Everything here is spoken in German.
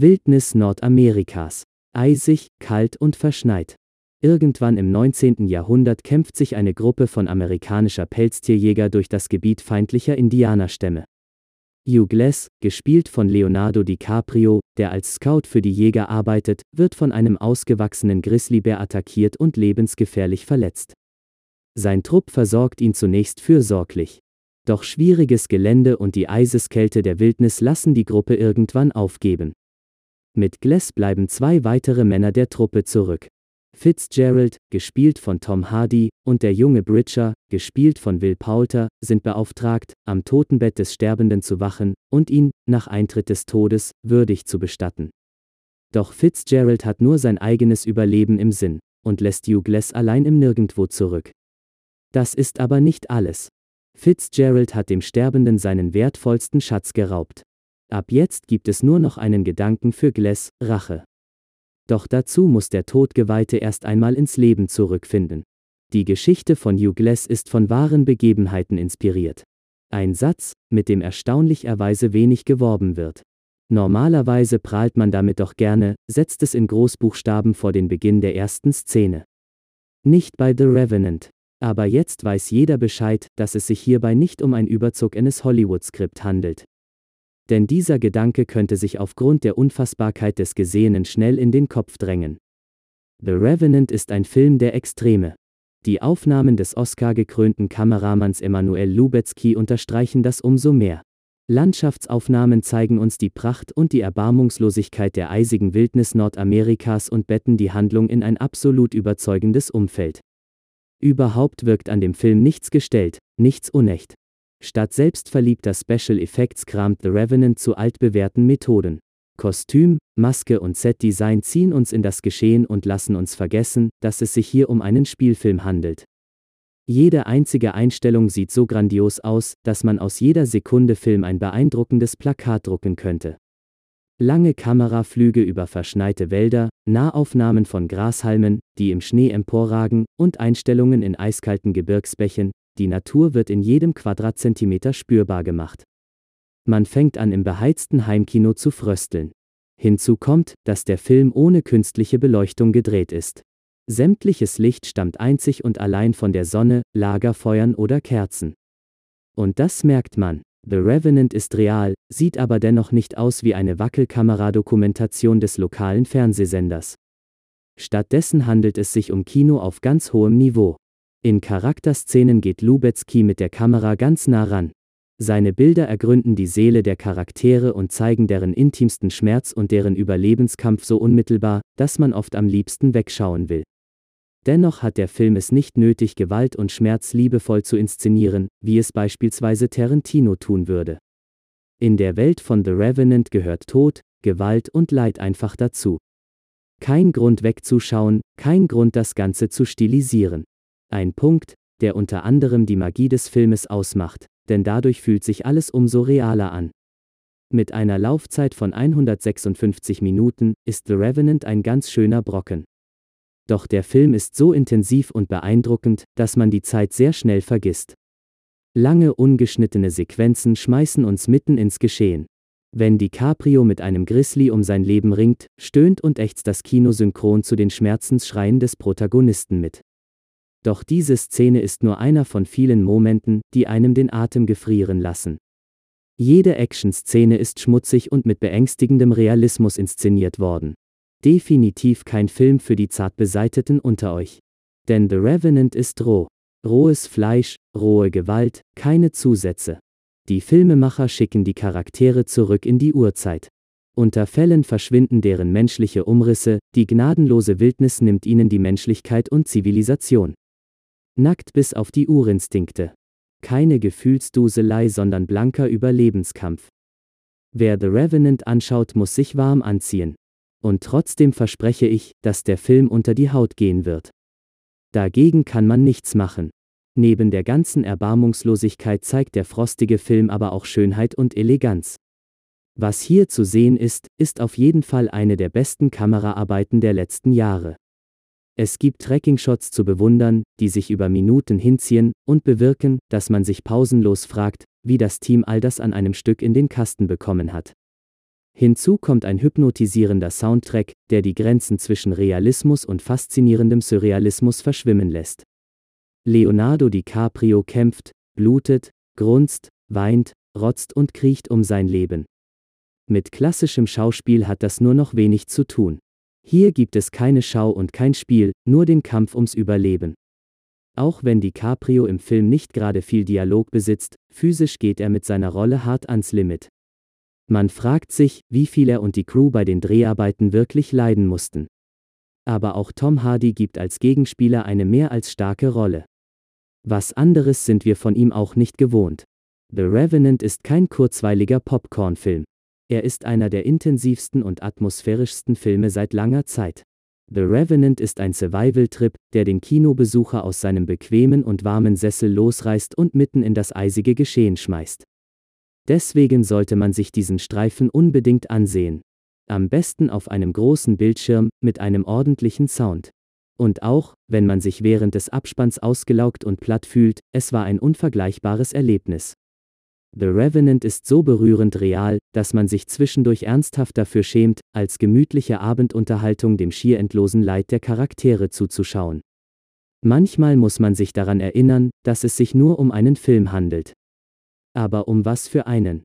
Wildnis Nordamerikas. Eisig, kalt und verschneit. Irgendwann im 19. Jahrhundert kämpft sich eine Gruppe von amerikanischer Pelztierjäger durch das Gebiet feindlicher Indianerstämme. Hugh Glass, gespielt von Leonardo DiCaprio, der als Scout für die Jäger arbeitet, wird von einem ausgewachsenen Grizzlybär attackiert und lebensgefährlich verletzt. Sein Trupp versorgt ihn zunächst fürsorglich. Doch schwieriges Gelände und die Eiseskälte der Wildnis lassen die Gruppe irgendwann aufgeben. Mit Glass bleiben zwei weitere Männer der Truppe zurück. Fitzgerald, gespielt von Tom Hardy, und der junge Bridger, gespielt von Will Poulter, sind beauftragt, am Totenbett des Sterbenden zu wachen und ihn, nach Eintritt des Todes, würdig zu bestatten. Doch Fitzgerald hat nur sein eigenes Überleben im Sinn und lässt Hugh Glass allein im Nirgendwo zurück. Das ist aber nicht alles. Fitzgerald hat dem Sterbenden seinen wertvollsten Schatz geraubt. Ab jetzt gibt es nur noch einen Gedanken für Glass, Rache. Doch dazu muss der Todgeweihte erst einmal ins Leben zurückfinden. Die Geschichte von Hugh Glass ist von wahren Begebenheiten inspiriert. Ein Satz, mit dem erstaunlicherweise wenig geworben wird. Normalerweise prahlt man damit doch gerne, setzt es in Großbuchstaben vor den Beginn der ersten Szene. Nicht bei The Revenant. Aber jetzt weiß jeder Bescheid, dass es sich hierbei nicht um ein Überzug eines Hollywood-Skript handelt. Denn dieser Gedanke könnte sich aufgrund der Unfassbarkeit des Gesehenen schnell in den Kopf drängen. The Revenant ist ein Film der Extreme. Die Aufnahmen des Oscar-gekrönten Kameramanns Emanuel Lubetzky unterstreichen das umso mehr. Landschaftsaufnahmen zeigen uns die Pracht und die Erbarmungslosigkeit der eisigen Wildnis Nordamerikas und betten die Handlung in ein absolut überzeugendes Umfeld. Überhaupt wirkt an dem Film nichts gestellt, nichts unecht. Statt selbstverliebter Special Effects kramt The Revenant zu altbewährten Methoden. Kostüm, Maske und Setdesign ziehen uns in das Geschehen und lassen uns vergessen, dass es sich hier um einen Spielfilm handelt. Jede einzige Einstellung sieht so grandios aus, dass man aus jeder Sekunde Film ein beeindruckendes Plakat drucken könnte. Lange Kameraflüge über verschneite Wälder, Nahaufnahmen von Grashalmen, die im Schnee emporragen, und Einstellungen in eiskalten Gebirgsbächen, die Natur wird in jedem Quadratzentimeter spürbar gemacht. Man fängt an im beheizten Heimkino zu frösteln. Hinzu kommt, dass der Film ohne künstliche Beleuchtung gedreht ist. Sämtliches Licht stammt einzig und allein von der Sonne, Lagerfeuern oder Kerzen. Und das merkt man. The Revenant ist real, sieht aber dennoch nicht aus wie eine Wackelkameradokumentation des lokalen Fernsehsenders. Stattdessen handelt es sich um Kino auf ganz hohem Niveau. In Charakterszenen geht Lubetzky mit der Kamera ganz nah ran. Seine Bilder ergründen die Seele der Charaktere und zeigen deren intimsten Schmerz und deren Überlebenskampf so unmittelbar, dass man oft am liebsten wegschauen will. Dennoch hat der Film es nicht nötig, Gewalt und Schmerz liebevoll zu inszenieren, wie es beispielsweise Tarantino tun würde. In der Welt von The Revenant gehört Tod, Gewalt und Leid einfach dazu. Kein Grund wegzuschauen, kein Grund das Ganze zu stilisieren. Ein Punkt, der unter anderem die Magie des Filmes ausmacht, denn dadurch fühlt sich alles umso realer an. Mit einer Laufzeit von 156 Minuten ist The Revenant ein ganz schöner Brocken. Doch der Film ist so intensiv und beeindruckend, dass man die Zeit sehr schnell vergisst. Lange ungeschnittene Sequenzen schmeißen uns mitten ins Geschehen. Wenn DiCaprio mit einem Grizzly um sein Leben ringt, stöhnt und ächzt das Kino synchron zu den Schmerzensschreien des Protagonisten mit. Doch diese Szene ist nur einer von vielen Momenten, die einem den Atem gefrieren lassen. Jede Action-Szene ist schmutzig und mit beängstigendem Realismus inszeniert worden. Definitiv kein Film für die Zartbeseiteten unter euch. Denn The Revenant ist roh. Rohes Fleisch, rohe Gewalt, keine Zusätze. Die Filmemacher schicken die Charaktere zurück in die Urzeit. Unter Fällen verschwinden deren menschliche Umrisse, die gnadenlose Wildnis nimmt ihnen die Menschlichkeit und Zivilisation. Nackt bis auf die Urinstinkte. Keine Gefühlsduselei, sondern blanker Überlebenskampf. Wer The Revenant anschaut, muss sich warm anziehen. Und trotzdem verspreche ich, dass der Film unter die Haut gehen wird. Dagegen kann man nichts machen. Neben der ganzen Erbarmungslosigkeit zeigt der frostige Film aber auch Schönheit und Eleganz. Was hier zu sehen ist, ist auf jeden Fall eine der besten Kameraarbeiten der letzten Jahre. Es gibt Tracking-Shots zu bewundern, die sich über Minuten hinziehen und bewirken, dass man sich pausenlos fragt, wie das Team all das an einem Stück in den Kasten bekommen hat. Hinzu kommt ein hypnotisierender Soundtrack, der die Grenzen zwischen Realismus und faszinierendem Surrealismus verschwimmen lässt. Leonardo DiCaprio kämpft, blutet, grunzt, weint, rotzt und kriecht um sein Leben. Mit klassischem Schauspiel hat das nur noch wenig zu tun. Hier gibt es keine Schau und kein Spiel, nur den Kampf ums Überleben. Auch wenn DiCaprio im Film nicht gerade viel Dialog besitzt, physisch geht er mit seiner Rolle hart ans Limit. Man fragt sich, wie viel er und die Crew bei den Dreharbeiten wirklich leiden mussten. Aber auch Tom Hardy gibt als Gegenspieler eine mehr als starke Rolle. Was anderes sind wir von ihm auch nicht gewohnt. The Revenant ist kein kurzweiliger Popcorn-Film. Er ist einer der intensivsten und atmosphärischsten Filme seit langer Zeit. The Revenant ist ein Survival-Trip, der den Kinobesucher aus seinem bequemen und warmen Sessel losreißt und mitten in das eisige Geschehen schmeißt. Deswegen sollte man sich diesen Streifen unbedingt ansehen. Am besten auf einem großen Bildschirm mit einem ordentlichen Sound. Und auch, wenn man sich während des Abspanns ausgelaugt und platt fühlt, es war ein unvergleichbares Erlebnis. The Revenant ist so berührend real, dass man sich zwischendurch ernsthaft dafür schämt, als gemütliche Abendunterhaltung dem schier endlosen Leid der Charaktere zuzuschauen. Manchmal muss man sich daran erinnern, dass es sich nur um einen Film handelt. Aber um was für einen?